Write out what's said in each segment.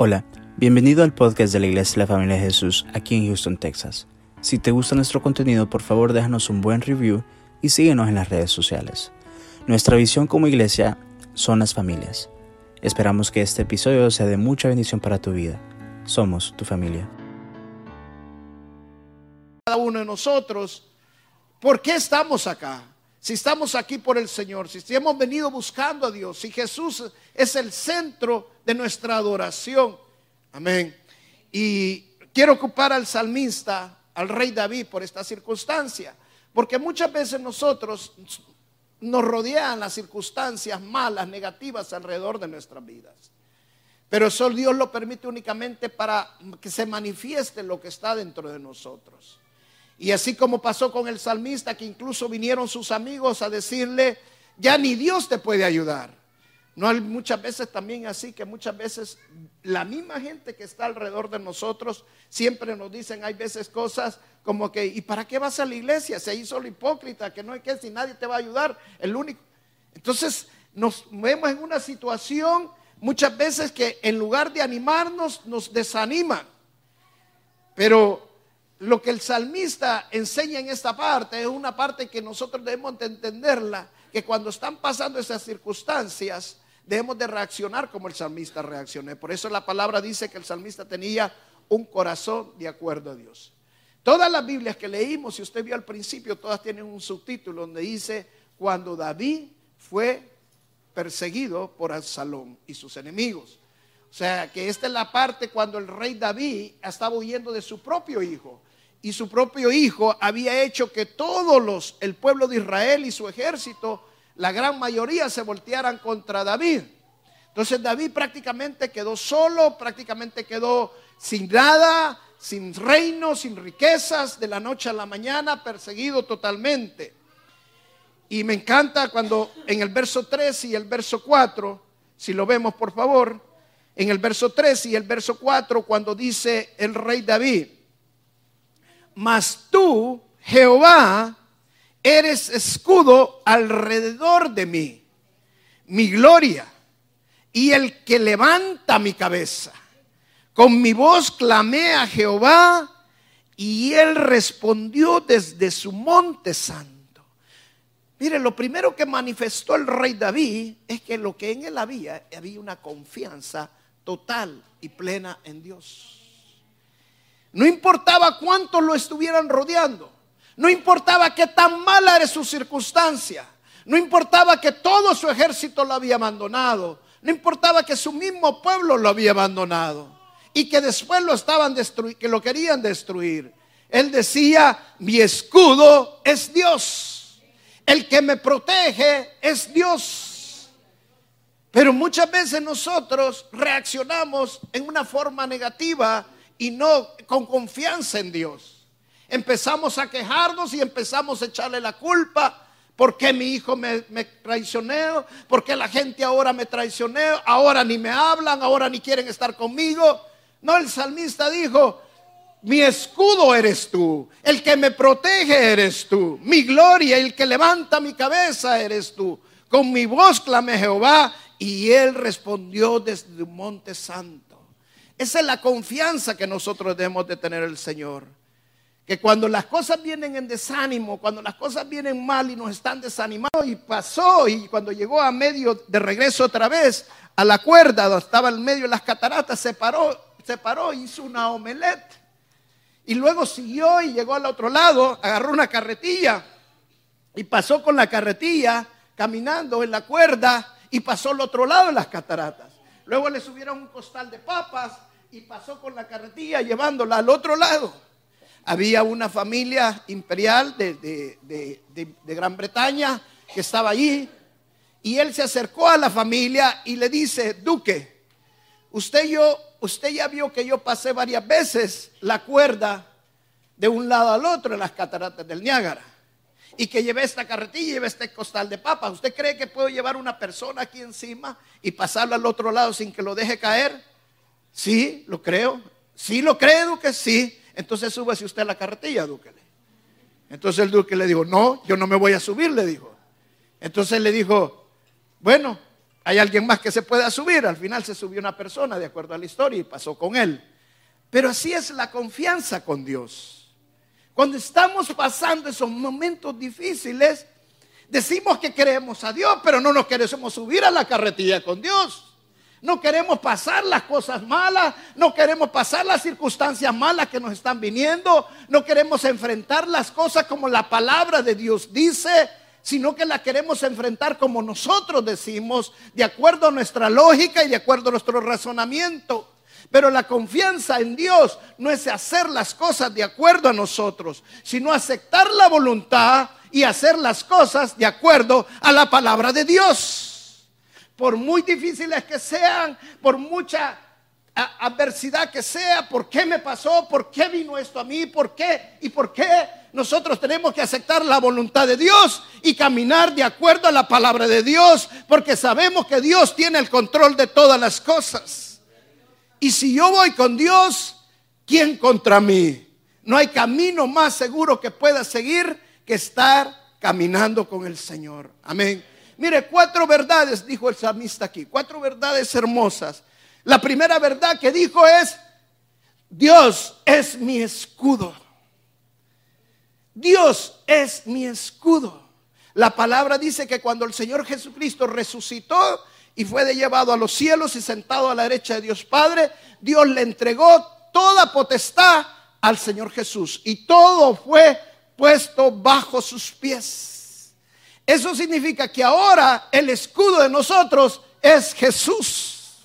Hola, bienvenido al podcast de la Iglesia de la Familia de Jesús aquí en Houston, Texas. Si te gusta nuestro contenido, por favor déjanos un buen review y síguenos en las redes sociales. Nuestra visión como iglesia son las familias. Esperamos que este episodio sea de mucha bendición para tu vida. Somos tu familia. Cada uno de nosotros, ¿por qué estamos acá? Si estamos aquí por el Señor, si hemos venido buscando a Dios, si Jesús es el centro de nuestra adoración. Amén. Y quiero ocupar al salmista, al rey David, por esta circunstancia. Porque muchas veces nosotros nos rodean las circunstancias malas, negativas alrededor de nuestras vidas. Pero eso Dios lo permite únicamente para que se manifieste lo que está dentro de nosotros. Y así como pasó con el salmista, que incluso vinieron sus amigos a decirle, ya ni Dios te puede ayudar. No hay muchas veces también así que muchas veces la misma gente que está alrededor de nosotros siempre nos dicen, hay veces cosas como que, ¿y para qué vas a la iglesia? Se hizo lo hipócrita, que no hay que, si nadie te va a ayudar, el único. Entonces nos vemos en una situación muchas veces que en lugar de animarnos nos desaniman. Pero lo que el salmista enseña en esta parte es una parte que nosotros debemos de entenderla, que cuando están pasando esas circunstancias, debemos de reaccionar como el salmista reaccionó. Por eso la palabra dice que el salmista tenía un corazón de acuerdo a Dios. Todas las Biblias que leímos, si usted vio al principio, todas tienen un subtítulo donde dice, cuando David fue perseguido por Absalón y sus enemigos. O sea, que esta es la parte cuando el rey David estaba huyendo de su propio hijo y su propio hijo había hecho que todos los, el pueblo de Israel y su ejército, la gran mayoría se voltearan contra David. Entonces David prácticamente quedó solo, prácticamente quedó sin nada, sin reino, sin riquezas, de la noche a la mañana, perseguido totalmente. Y me encanta cuando en el verso 3 y el verso 4, si lo vemos por favor, en el verso 3 y el verso 4, cuando dice el rey David, mas tú, Jehová, eres escudo alrededor de mí, mi gloria y el que levanta mi cabeza. Con mi voz clamé a Jehová y él respondió desde su monte santo. Mire, lo primero que manifestó el rey David es que lo que en él había, había una confianza total y plena en Dios. No importaba cuántos lo estuvieran rodeando. No importaba qué tan mala era su circunstancia. No importaba que todo su ejército lo había abandonado. No importaba que su mismo pueblo lo había abandonado. Y que después lo estaban que lo querían destruir. Él decía, mi escudo es Dios. El que me protege es Dios. Pero muchas veces nosotros reaccionamos en una forma negativa y no con confianza en Dios. Empezamos a quejarnos y empezamos a echarle la culpa. ¿Por qué mi hijo me, traicionó? ¿Por qué la gente ahora me traicionó? Ahora ni me hablan, ahora ni quieren estar conmigo. No, el salmista dijo, mi escudo eres tú, el que me protege eres tú, mi gloria, el que levanta mi cabeza eres tú. Con mi voz clamé Jehová y él respondió desde un monte santo. Esa es la confianza que nosotros debemos de tener el Señor. Que cuando las cosas vienen en desánimo, cuando las cosas vienen mal y nos están desanimando y pasó y cuando llegó a medio de regreso otra vez a la cuerda donde estaba en medio de las cataratas, se paró, se paró, hizo una omelette y luego siguió y llegó al otro lado, agarró una carretilla y pasó con la carretilla caminando en la cuerda y pasó al otro lado de las cataratas. Luego le subieron un costal de papas y pasó con la carretilla llevándola al otro lado. Había una familia imperial de, Gran Bretaña que estaba allí y él se acercó a la familia y le dice, Duque, usted, yo, usted ya vio que yo pasé varias veces la cuerda de un lado al otro en las cataratas del Niágara y que llevé esta carretilla y llevé este costal de papas. ¿Usted cree que puedo llevar una persona aquí encima y pasarla al otro lado sin que lo deje caer? Sí, lo creo. Sí, lo creo que sí. Entonces súbase usted a la carretilla, Duque. Entonces el Duque le dijo, no, yo no me voy a subir, le dijo. Entonces le dijo, bueno, hay alguien más que se pueda subir. Al final se subió una persona de acuerdo a la historia y pasó con él. Pero así es la confianza con Dios. Cuando estamos pasando esos momentos difíciles, decimos que queremos a Dios, pero no nos queremos subir a la carretilla con Dios. No queremos pasar las cosas malas, no queremos pasar las circunstancias malas que nos están viniendo, no queremos enfrentar las cosas como la palabra de Dios dice, sino que las queremos enfrentar como nosotros decimos, de acuerdo a nuestra lógica y de acuerdo a nuestro razonamiento. Pero la confianza en Dios no es hacer las cosas de acuerdo a nosotros, sino aceptar la voluntad y hacer las cosas de acuerdo a la palabra de Dios. Por muy difíciles que sean, por mucha adversidad que sea, ¿por qué me pasó? ¿Por qué vino esto a mí? ¿Por qué? ¿Y por qué? Nosotros tenemos que aceptar la voluntad de Dios y caminar de acuerdo a la palabra de Dios, porque sabemos que Dios tiene el control de todas las cosas. Y si yo voy con Dios, ¿quién contra mí? No hay camino más seguro que pueda seguir que estar caminando con el Señor. Amén. Mire, cuatro verdades, dijo el salmista aquí, cuatro verdades hermosas. La primera verdad que dijo es, Dios es mi escudo. Dios es mi escudo. La palabra dice que cuando el Señor Jesucristo resucitó, y fue llevado a los cielos y sentado a la derecha de Dios Padre, Dios le entregó toda potestad al Señor Jesús y todo fue puesto bajo sus pies. Eso significa que ahora el escudo de nosotros es Jesús.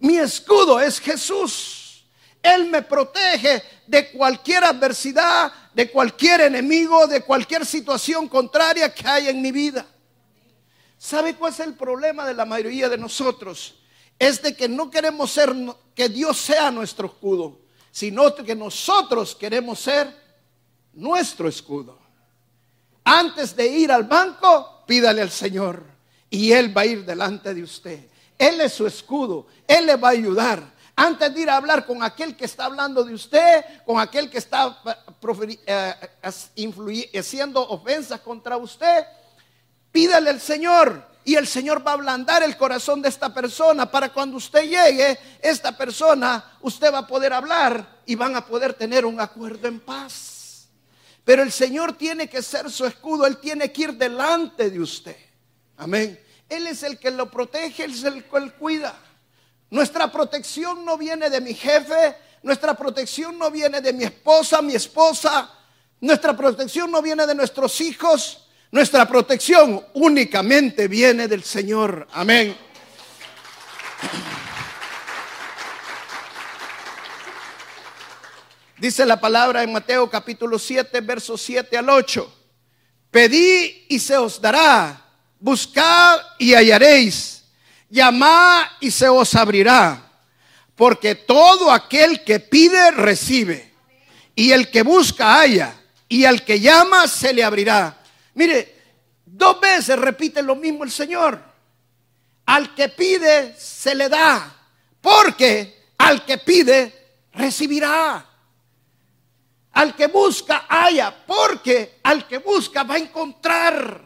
Mi escudo es Jesús. Él me protege de cualquier adversidad, de cualquier enemigo, de cualquier situación contraria que haya en mi vida. ¿Sabe cuál es el problema de la mayoría de nosotros? Es de que no queremos ser, que Dios sea nuestro escudo, sino que nosotros queremos ser nuestro escudo. Antes de ir al banco, pídale al Señor y Él va a ir delante de usted. Él es su escudo, Él le va a ayudar. Antes de ir a hablar con aquel que está hablando de usted, con aquel que está eh, eh, haciendo ofensas contra usted, Pídale al Señor y el Señor va a ablandar el corazón de esta persona para cuando usted llegue, esta persona, usted va a poder hablar y van a poder tener un acuerdo en paz. Pero el Señor tiene que ser su escudo, Él tiene que ir delante de usted. Amén. Él es el que lo protege, Él es el que lo cuida. Nuestra protección no viene de mi jefe, nuestra protección no viene de mi esposa, mi esposa, nuestra protección no viene de nuestros hijos, nuestra protección únicamente viene del Señor. Amén. Dice la palabra en Mateo capítulo 7, versos 7 al 8. Pedí y se os dará. Buscad y hallaréis. Llamad y se os abrirá. Porque todo aquel que pide, recibe. Y el que busca, halla. Y al que llama, se le abrirá. Mire, dos veces repite lo mismo el Señor. Al que pide, se le da. Porque al que pide, recibirá. Al que busca, haya. Porque al que busca, va a encontrar.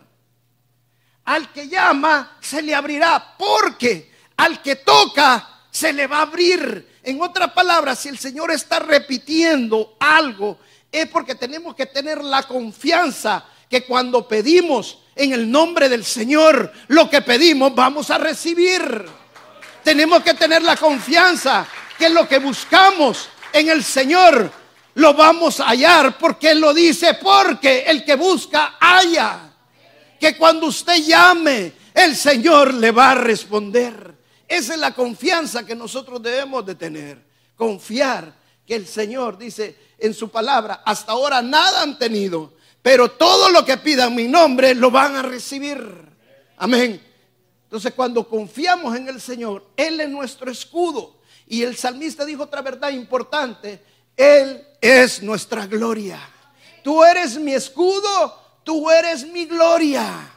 Al que llama, se le abrirá. Porque al que toca, se le va a abrir. En otras palabras, si el Señor está repitiendo algo, es porque tenemos que tener la confianza que cuando pedimos en el nombre del Señor, lo que pedimos vamos a recibir. Tenemos que tener la confianza que lo que buscamos en el Señor lo vamos a hallar porque lo dice, porque el que busca haya. Que cuando usted llame, el Señor le va a responder. Esa es la confianza que nosotros debemos de tener. Confiar que el Señor dice en su palabra, hasta ahora nada han tenido pero todo lo que pidan mi nombre lo van a recibir. Amén. Entonces cuando confiamos en el Señor, Él es nuestro escudo. Y el salmista dijo otra verdad importante, Él es nuestra gloria. Tú eres mi escudo, tú eres mi gloria.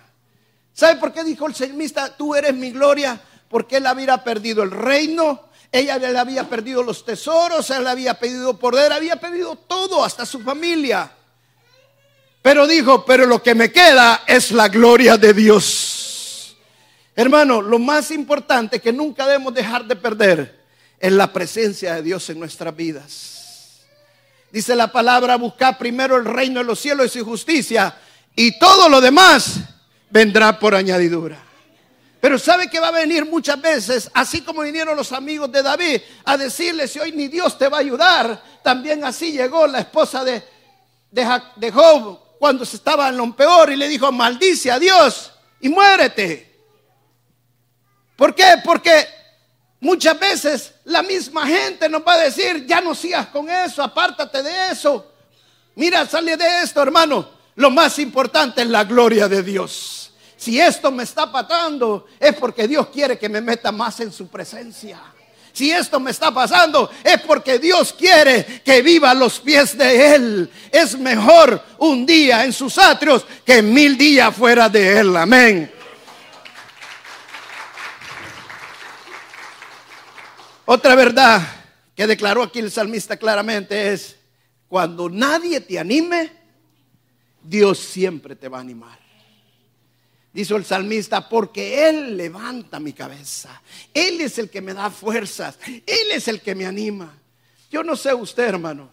¿Sabe por qué dijo el salmista, tú eres mi gloria? Porque él había perdido el reino, ella le había perdido los tesoros, él había pedido poder, había pedido todo, hasta su familia. Pero dijo, pero lo que me queda es la gloria de Dios. Hermano, lo más importante que nunca debemos dejar de perder es la presencia de Dios en nuestras vidas. Dice la palabra, buscar primero el reino de los cielos y su justicia y todo lo demás vendrá por añadidura. Pero sabe que va a venir muchas veces, así como vinieron los amigos de David a decirle, si hoy ni Dios te va a ayudar, también así llegó la esposa de, de, Job cuando se estaba en lo peor y le dijo, maldice a Dios y muérete. ¿Por qué? Porque muchas veces la misma gente nos va a decir, ya no sigas con eso, apártate de eso. Mira, sale de esto, hermano. Lo más importante es la gloria de Dios. Si esto me está patando, es porque Dios quiere que me meta más en su presencia. Si esto me está pasando, es porque Dios quiere que viva a los pies de Él. Es mejor un día en sus atrios que mil días fuera de Él. Amén. Otra verdad que declaró aquí el salmista claramente es, cuando nadie te anime, Dios siempre te va a animar. Dice el salmista, porque Él levanta mi cabeza. Él es el que me da fuerzas. Él es el que me anima. Yo no sé usted, hermano,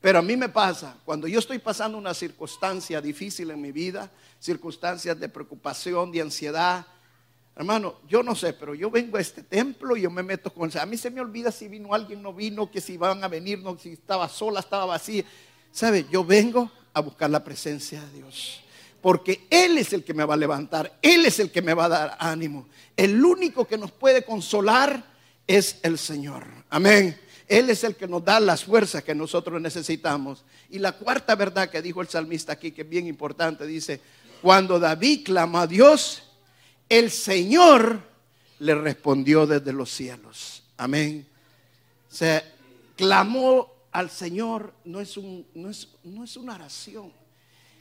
pero a mí me pasa, cuando yo estoy pasando una circunstancia difícil en mi vida, circunstancias de preocupación, de ansiedad, Hermano, yo no sé, pero yo vengo a este templo y yo me meto con... A mí se me olvida si vino alguien, no vino, que si iban a venir, no, si estaba sola, estaba vacía. ¿Sabe? Yo vengo a buscar la presencia de Dios. Porque Él es el que me va a levantar, Él es el que me va a dar ánimo. El único que nos puede consolar es el Señor. Amén. Él es el que nos da las fuerzas que nosotros necesitamos. Y la cuarta verdad que dijo el salmista aquí, que es bien importante, dice, cuando David clama a Dios, el Señor le respondió desde los cielos. Amén. Se clamó al Señor, no es, un, no es, no es una oración.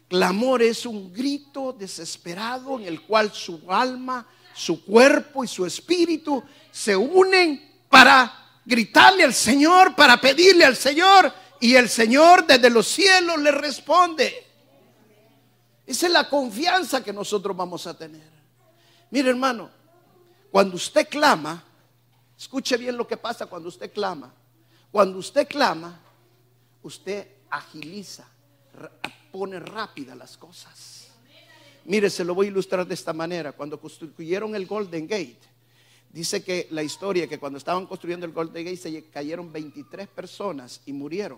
Clamor es un grito desesperado en el cual su alma, su cuerpo y su espíritu se unen para gritarle al Señor, para pedirle al Señor. Y el Señor desde los cielos le responde. Esa es la confianza que nosotros vamos a tener. Mire hermano, cuando usted clama, escuche bien lo que pasa cuando usted clama. Cuando usted clama, usted agiliza, pone rápida las cosas. Mire, se lo voy a ilustrar de esta manera. Cuando construyeron el Golden Gate, dice que la historia que cuando estaban construyendo el Golden Gate se cayeron 23 personas y murieron.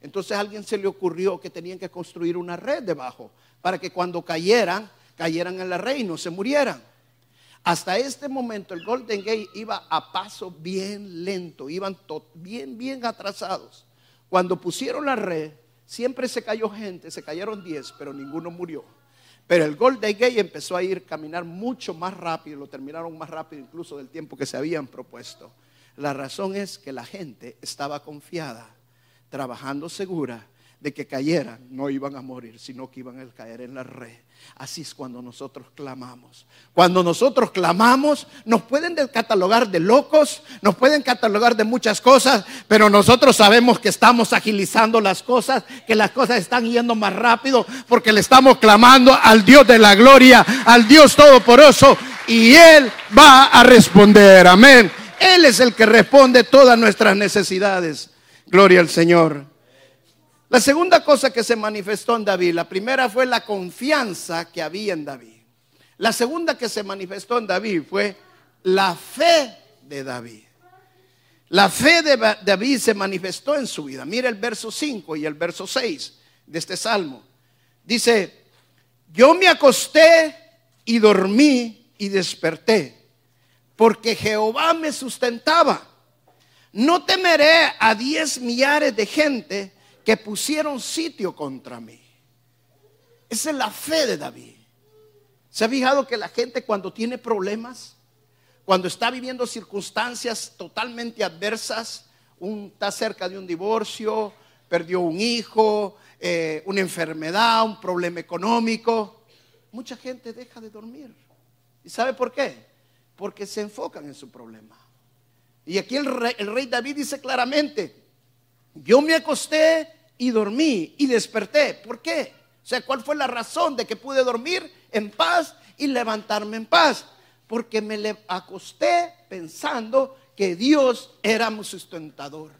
Entonces a alguien se le ocurrió que tenían que construir una red debajo para que cuando cayeran, cayeran en la red y no se murieran. Hasta este momento el Golden Gate iba a paso bien lento, iban bien, bien atrasados. Cuando pusieron la red, siempre se cayó gente, se cayeron 10, pero ninguno murió. Pero el Golden Gate empezó a ir caminar mucho más rápido, lo terminaron más rápido incluso del tiempo que se habían propuesto. La razón es que la gente estaba confiada, trabajando segura de que cayeran, no iban a morir, sino que iban a caer en la red. Así es cuando nosotros clamamos. Cuando nosotros clamamos, nos pueden catalogar de locos, nos pueden catalogar de muchas cosas, pero nosotros sabemos que estamos agilizando las cosas, que las cosas están yendo más rápido, porque le estamos clamando al Dios de la gloria, al Dios todopoderoso, y Él va a responder. Amén. Él es el que responde todas nuestras necesidades. Gloria al Señor. La segunda cosa que se manifestó en David, la primera fue la confianza que había en David. La segunda que se manifestó en David fue la fe de David. La fe de David se manifestó en su vida. Mira el verso 5 y el verso 6 de este salmo. Dice, yo me acosté y dormí y desperté, porque Jehová me sustentaba. No temeré a diez millares de gente que pusieron sitio contra mí. Esa es la fe de David. ¿Se ha fijado que la gente cuando tiene problemas, cuando está viviendo circunstancias totalmente adversas, está cerca de un divorcio, perdió un hijo, eh, una enfermedad, un problema económico, mucha gente deja de dormir. ¿Y sabe por qué? Porque se enfocan en su problema. Y aquí el rey, el rey David dice claramente, yo me acosté y dormí y desperté. ¿Por qué? O sea, ¿cuál fue la razón de que pude dormir en paz y levantarme en paz? Porque me acosté pensando que Dios era mi sustentador,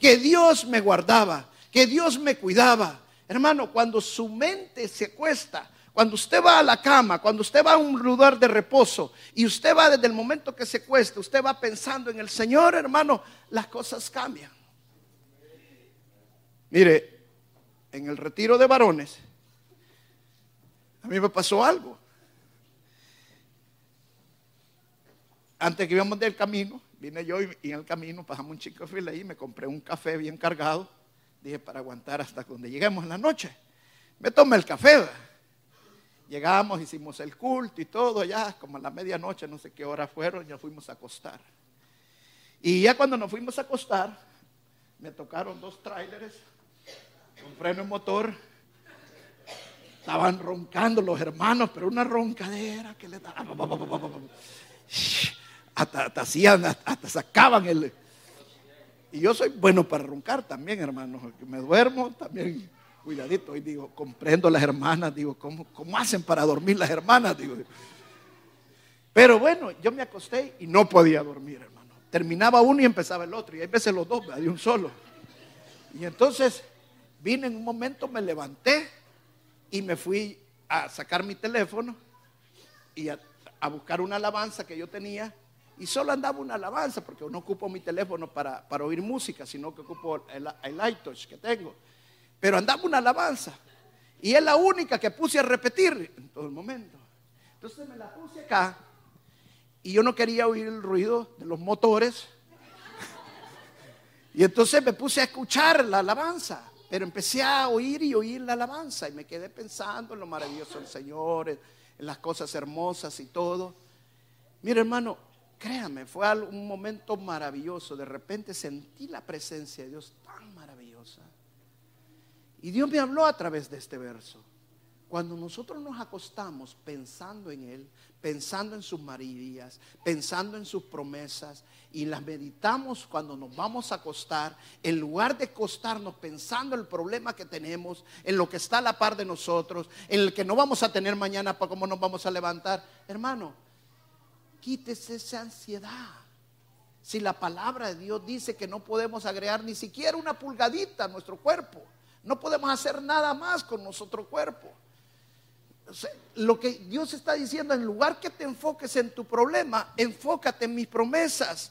que Dios me guardaba, que Dios me cuidaba. Hermano, cuando su mente se acuesta, cuando usted va a la cama, cuando usted va a un lugar de reposo y usted va desde el momento que se cuesta, usted va pensando en el Señor, hermano, las cosas cambian. Mire, en el retiro de varones, a mí me pasó algo. Antes que íbamos del camino, vine yo y, en el camino pasamos un chico fila ahí, me compré un café bien cargado. Dije, para aguantar hasta donde lleguemos en la noche. Me tomé el café. Llegamos, hicimos el culto y todo, ya como a la medianoche, no sé qué hora fueron, ya fuimos a acostar. Y ya cuando nos fuimos a acostar, me tocaron dos tráileres con freno en motor. Estaban roncando los hermanos, pero una roncadera que le daba. Hasta, hacían, hasta sacaban el. Y yo soy bueno para roncar también, hermanos. Me duermo también, cuidadito. Y digo, comprendo las hermanas. Digo, ¿cómo, cómo hacen para dormir las hermanas? Digo, pero bueno, yo me acosté y no podía dormir, hermano. Terminaba uno y empezaba el otro. Y hay veces los dos, de un solo. Y entonces vine en un momento, me levanté y me fui a sacar mi teléfono y a, buscar una alabanza que yo tenía. Y solo andaba una alabanza, porque no ocupo mi teléfono para, oír música, sino que ocupo el, el iTouch que tengo. Pero andaba una alabanza. Y es la única que puse a repetir en todo el momento. Entonces me la puse acá. Y yo no quería oír el ruido de los motores. Y entonces me puse a escuchar la alabanza. Pero empecé a oír y oír la alabanza y me quedé pensando en lo maravilloso del Señor, en, las cosas hermosas y todo. Mire hermano, créame, fue un momento maravilloso. De repente sentí la presencia de Dios tan maravillosa. Y Dios me habló a través de este verso. Cuando nosotros nos acostamos pensando en Él, pensando en sus maravillas, pensando en sus promesas y las meditamos cuando nos vamos a acostar, en lugar de acostarnos pensando en el problema que tenemos, en lo que está a la par de nosotros, en el que no vamos a tener mañana para cómo nos vamos a levantar, hermano, quítese esa ansiedad. Si la palabra de Dios dice que no podemos agregar ni siquiera una pulgadita a nuestro cuerpo, no podemos hacer nada más con nuestro cuerpo lo que Dios está diciendo, en lugar que te enfoques en tu problema, enfócate en mis promesas.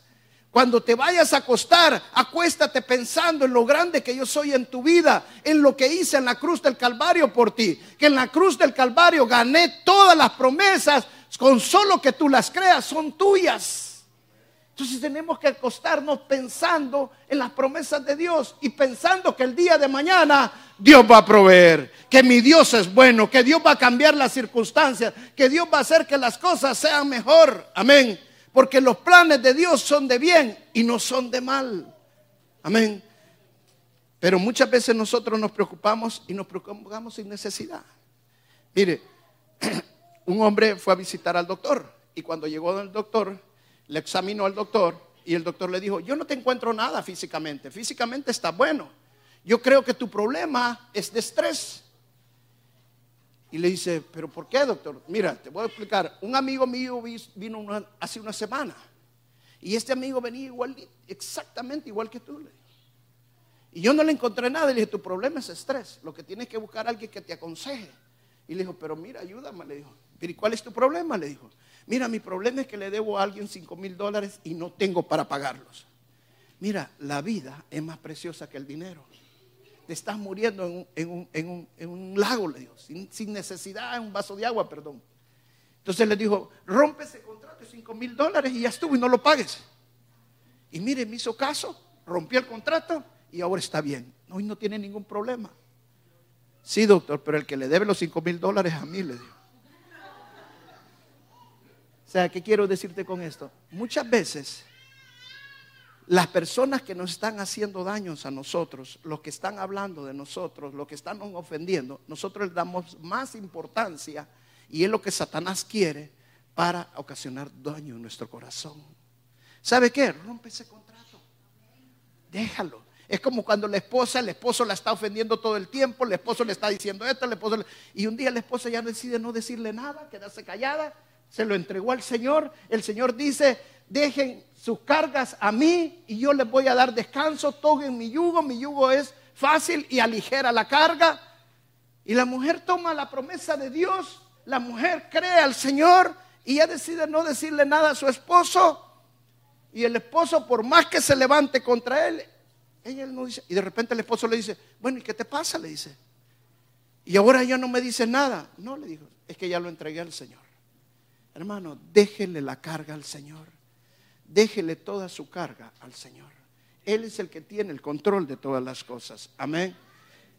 Cuando te vayas a acostar, acuéstate pensando en lo grande que yo soy en tu vida, en lo que hice en la cruz del Calvario por ti, que en la cruz del Calvario gané todas las promesas, con solo que tú las creas, son tuyas. Entonces tenemos que acostarnos pensando en las promesas de Dios y pensando que el día de mañana Dios va a proveer, que mi Dios es bueno, que Dios va a cambiar las circunstancias, que Dios va a hacer que las cosas sean mejor. Amén. Porque los planes de Dios son de bien y no son de mal. Amén. Pero muchas veces nosotros nos preocupamos y nos preocupamos sin necesidad. Mire, un hombre fue a visitar al doctor y cuando llegó al doctor, le examinó al doctor y el doctor le dijo, yo no te encuentro nada físicamente, físicamente está bueno. Yo creo que tu problema es de estrés. Y le dice, pero ¿por qué, doctor? Mira, te voy a explicar. Un amigo mío vino hace una semana. Y este amigo venía igual, exactamente igual que tú. Y yo no le encontré nada. Le dije, tu problema es estrés. Lo que tienes que buscar a alguien que te aconseje. Y le dijo, pero mira, ayúdame. Le dijo, ¿y cuál es tu problema? Le dijo, Mira, mi problema es que le debo a alguien 5 mil dólares y no tengo para pagarlos. Mira, la vida es más preciosa que el dinero. Te estás muriendo en un, lago, le dijo, sin, necesidad, en un vaso de agua, perdón. Entonces le dijo, rompe ese contrato de 5 mil dólares y ya estuvo y no lo pagues. Y mire, me hizo caso, rompió el contrato y ahora está bien. Hoy no tiene ningún problema. Sí, doctor, pero el que le debe los 5 mil dólares a mí, le dijo. O sea, ¿qué quiero decirte con esto? Muchas veces las personas que nos están haciendo daños a nosotros, los que están hablando de nosotros, los que están ofendiendo, nosotros les damos más importancia y es lo que Satanás quiere para ocasionar daño en nuestro corazón. ¿Sabe qué? Rompe ese contrato. Déjalo. Es como cuando la esposa, el esposo la está ofendiendo todo el tiempo, el esposo le está diciendo esto, el esposo y un día la esposa ya decide no decirle nada, quedarse callada se lo entregó al Señor. El Señor dice, dejen sus cargas a mí y yo les voy a dar descanso, toquen mi yugo, mi yugo es fácil y aligera la carga. Y la mujer toma la promesa de Dios, la mujer cree al Señor y ella decide no decirle nada a su esposo. Y el esposo, por más que se levante contra él, ella no dice. Y de repente el esposo le dice, bueno, ¿y qué te pasa? Le dice. Y ahora ya no me dice nada. No, le dijo, es que ya lo entregué al Señor. Hermano, déjele la carga al Señor. Déjele toda su carga al Señor. Él es el que tiene el control de todas las cosas. Amén.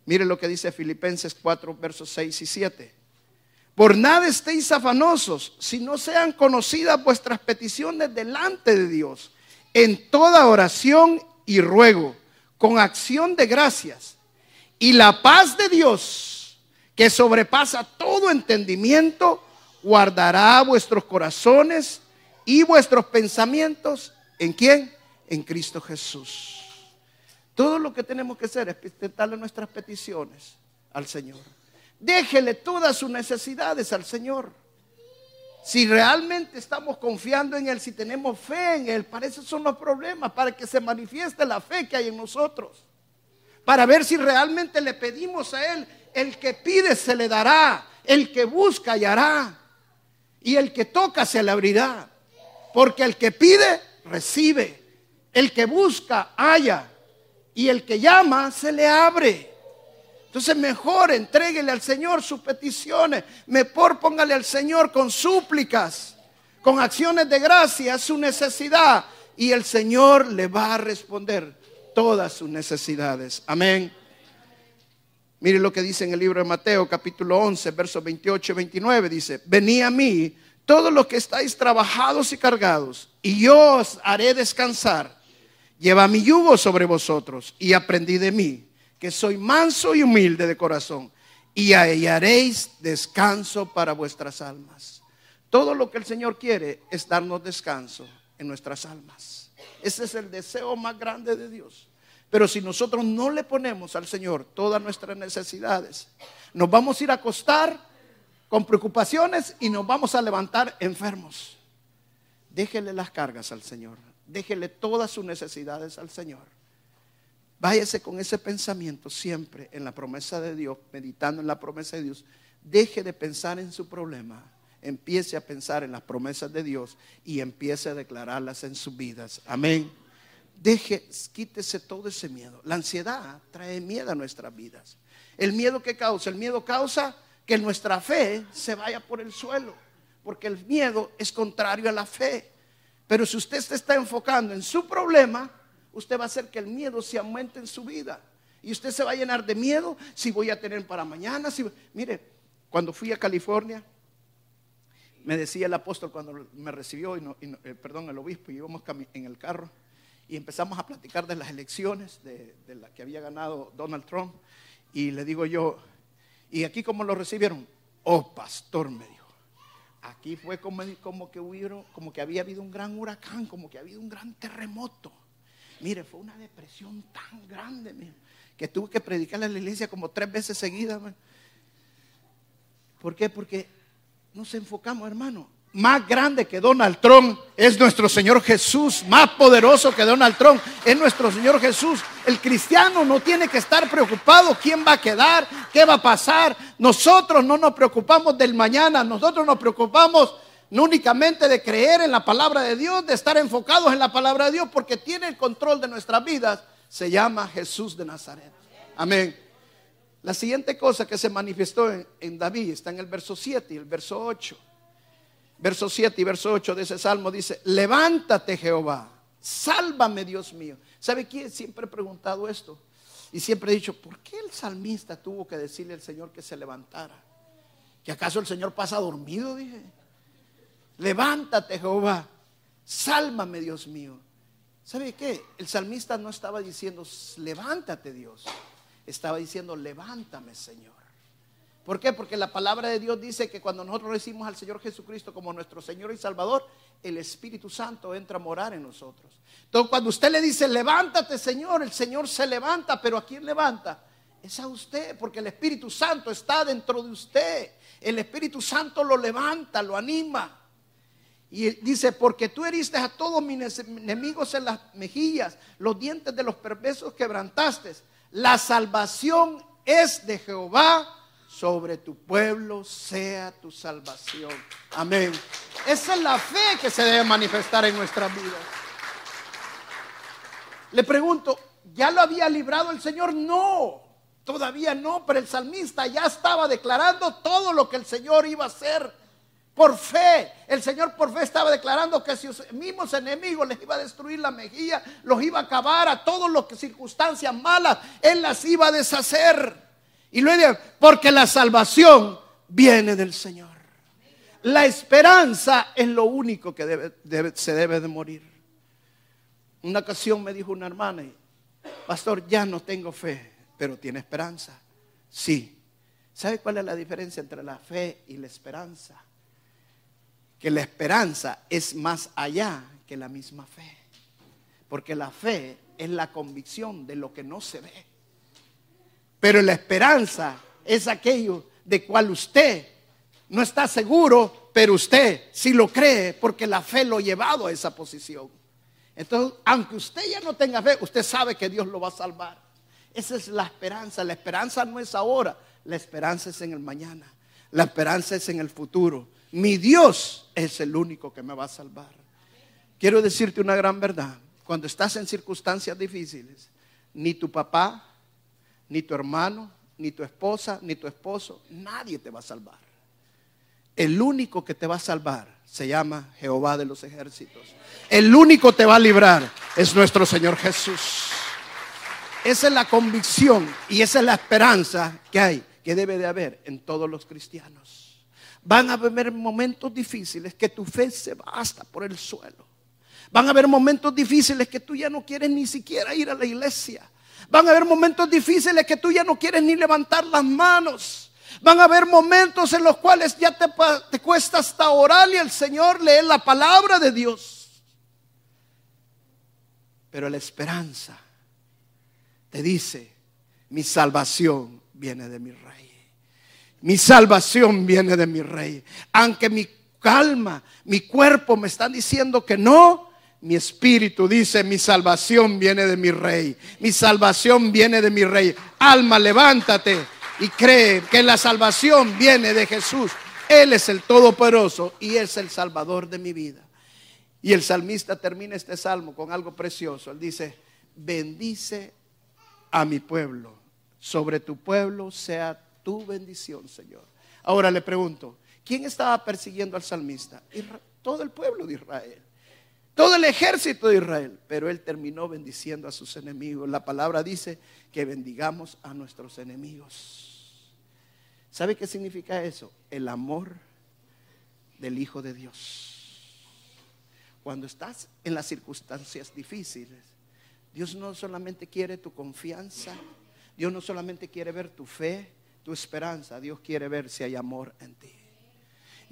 Mire lo que dice Filipenses 4, versos 6 y 7. Por nada estéis afanosos, si no sean conocidas vuestras peticiones delante de Dios, en toda oración y ruego, con acción de gracias. Y la paz de Dios, que sobrepasa todo entendimiento, guardará vuestros corazones y vuestros pensamientos. ¿En quién? En Cristo Jesús. Todo lo que tenemos que hacer es presentarle nuestras peticiones al Señor. Déjele todas sus necesidades al Señor. Si realmente estamos confiando en Él, si tenemos fe en Él, para eso son los problemas, para que se manifieste la fe que hay en nosotros. Para ver si realmente le pedimos a Él, el que pide se le dará, el que busca hallará, y el que toca se le abrirá. Porque el que pide, recibe, el que busca, halla, y el que llama, se le abre. Entonces mejor entréguele al Señor sus peticiones. Mejor póngale al Señor con súplicas, con acciones de gracia su necesidad. Y el Señor le va a responder todas sus necesidades. Amén. Mire lo que dice en el libro de Mateo capítulo 11, versos 28 y 29. Dice, vení a mí todos los que estáis trabajados y cargados, y yo os haré descansar. Lleva mi yugo sobre vosotros y aprendí de mí que soy manso y humilde de corazón, y hallaréis descanso para vuestras almas. Todo lo que el Señor quiere es darnos descanso en nuestras almas. Ese es el deseo más grande de Dios. Pero si nosotros no le ponemos al Señor todas nuestras necesidades, nos vamos a ir a acostar con preocupaciones y nos vamos a levantar enfermos. Déjele las cargas al Señor. Déjele todas sus necesidades al Señor. Váyase con ese pensamiento siempre en la promesa de Dios, meditando en la promesa de Dios. Deje de pensar en su problema. Empiece a pensar en las promesas de Dios y empiece a declararlas en sus vidas. Amén. Deje, quítese todo ese miedo. La ansiedad trae miedo a nuestras vidas. El miedo que causa, el miedo causa que nuestra fe se vaya por el suelo, porque el miedo es contrario a la fe. Pero si usted se está enfocando en su problema, usted va a hacer que el miedo se aumente en su vida. Y usted se va a llenar de miedo si voy a tener para mañana. Si... Mire, cuando fui a California, me decía el apóstol cuando me recibió, y eh, perdón, el obispo, y íbamos en el carro y empezamos a platicar de las elecciones de, de la que había ganado Donald Trump. Y le digo yo, ¿y aquí cómo lo recibieron? Oh, pastor, me dijo. Aquí fue como, como, que hubieron, como que había habido un gran huracán, como que había habido un gran terremoto. Mire, fue una depresión tan grande, que tuve que predicarle a la iglesia como tres veces seguidas. ¿Por qué? Porque nos enfocamos, hermano. Más grande que Donald Trump es nuestro Señor Jesús. Más poderoso que Donald Trump es nuestro Señor Jesús. El cristiano no tiene que estar preocupado quién va a quedar, qué va a pasar. Nosotros no nos preocupamos del mañana, nosotros nos preocupamos no únicamente de creer en la palabra de Dios, de estar enfocados en la palabra de Dios, porque tiene el control de nuestras vidas, se llama Jesús de Nazaret. Amén. La siguiente cosa que se manifestó en, David está en el verso 7 y el verso 8. Verso 7 y verso 8 de ese salmo dice, levántate Jehová, sálvame Dios mío. ¿Sabe quién? Siempre he preguntado esto y siempre he dicho, ¿por qué el salmista tuvo que decirle al Señor que se levantara? ¿Que acaso el Señor pasa dormido? Dije. Levántate, Jehová. Sálvame, Dios mío. ¿Sabe qué? El salmista no estaba diciendo, levántate, Dios. Estaba diciendo, levántame, Señor. ¿Por qué? Porque la palabra de Dios dice que cuando nosotros recibimos al Señor Jesucristo como nuestro Señor y Salvador, el Espíritu Santo entra a morar en nosotros. Entonces, cuando usted le dice, levántate, Señor, el Señor se levanta, pero ¿a quién levanta? Es a usted, porque el Espíritu Santo está dentro de usted. El Espíritu Santo lo levanta, lo anima. Y dice, porque tú heriste a todos mis enemigos en las mejillas, los dientes de los perversos quebrantaste. La salvación es de Jehová, sobre tu pueblo sea tu salvación. Amén. Esa es la fe que se debe manifestar en nuestra vida. Le pregunto, ¿ya lo había librado el Señor? No, todavía no, pero el salmista ya estaba declarando todo lo que el Señor iba a hacer por fe, el Señor por fe estaba declarando que si sus mismos enemigos les iba a destruir la mejilla, los iba a acabar a todos los circunstancias malas, Él las iba a deshacer. Y luego, porque la salvación viene del Señor. La esperanza es lo único que se debe de morir. Una ocasión me dijo una hermana, pastor, ya no tengo fe, pero tiene esperanza. Sí. ¿Sabe cuál es la diferencia entre la fe y la esperanza? que la esperanza es más allá que la misma fe. Porque la fe es la convicción de lo que no se ve. Pero la esperanza es aquello de cual usted no está seguro, pero usted sí lo cree porque la fe lo ha llevado a esa posición. Entonces, aunque usted ya no tenga fe, usted sabe que Dios lo va a salvar. Esa es la esperanza. La esperanza no es ahora, la esperanza es en el mañana. La esperanza es en el futuro mi Dios es el único que me va a salvar. Quiero decirte una gran verdad. Cuando estás en circunstancias difíciles, ni tu papá, ni tu hermano, ni tu esposa, ni tu esposo, nadie te va a salvar. El único que te va a salvar se llama Jehová de los ejércitos. El único que te va a librar es nuestro Señor Jesús. Esa es la convicción y esa es la esperanza que hay, que debe de haber en todos los cristianos. Van a haber momentos difíciles que tu fe se va hasta por el suelo. Van a haber momentos difíciles que tú ya no quieres ni siquiera ir a la iglesia. Van a haber momentos difíciles que tú ya no quieres ni levantar las manos. Van a haber momentos en los cuales ya te, cuesta hasta orar y el Señor lee la palabra de Dios. Pero la esperanza te dice, mi salvación viene de mi rey. Mi salvación viene de mi rey. Aunque mi calma, mi cuerpo me están diciendo que no, mi espíritu dice, mi salvación viene de mi rey. Mi salvación viene de mi rey. Alma, levántate y cree que la salvación viene de Jesús. Él es el Todopoderoso y es el Salvador de mi vida. Y el salmista termina este salmo con algo precioso. Él dice, bendice a mi pueblo. Sobre tu pueblo sea tu bendición, Señor. Ahora le pregunto, ¿quién estaba persiguiendo al salmista? todo el pueblo de Israel. Todo el ejército de Israel, pero él terminó bendiciendo a sus enemigos. La palabra dice que bendigamos a nuestros enemigos. ¿Sabe qué significa eso? El amor del Hijo de Dios. Cuando estás en las circunstancias difíciles, Dios no solamente quiere tu confianza, Dios no solamente quiere ver tu fe, tu esperanza, Dios quiere ver si hay amor en ti.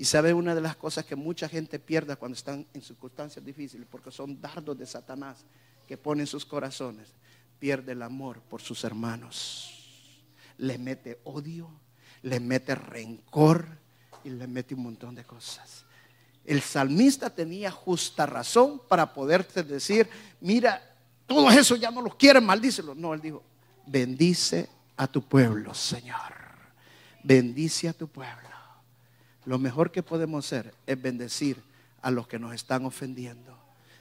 Y sabe una de las cosas que mucha gente pierde cuando están en circunstancias difíciles, porque son dardos de Satanás que ponen sus corazones, pierde el amor por sus hermanos. Le mete odio, le mete rencor y le mete un montón de cosas. El salmista tenía justa razón para poderte decir, mira, todo eso ya no los quieren, maldícelo. No, él dijo, bendice a tu pueblo, Señor bendice a tu pueblo. Lo mejor que podemos hacer es bendecir a los que nos están ofendiendo,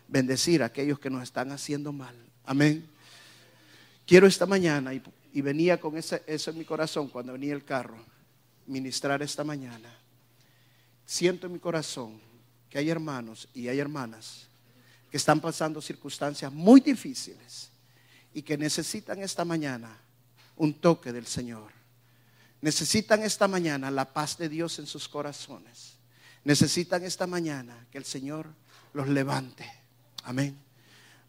bendecir a aquellos que nos están haciendo mal. Amén. Quiero esta mañana, y, venía con eso en mi corazón cuando venía el carro, ministrar esta mañana. Siento en mi corazón que hay hermanos y hay hermanas que están pasando circunstancias muy difíciles y que necesitan esta mañana un toque del Señor necesitan esta mañana la paz de Dios en sus corazones. Necesitan esta mañana que el Señor los levante. Amén.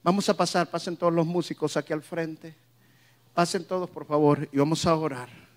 Vamos a pasar, pasen todos los músicos aquí al frente. Pasen todos, por favor, y vamos a orar.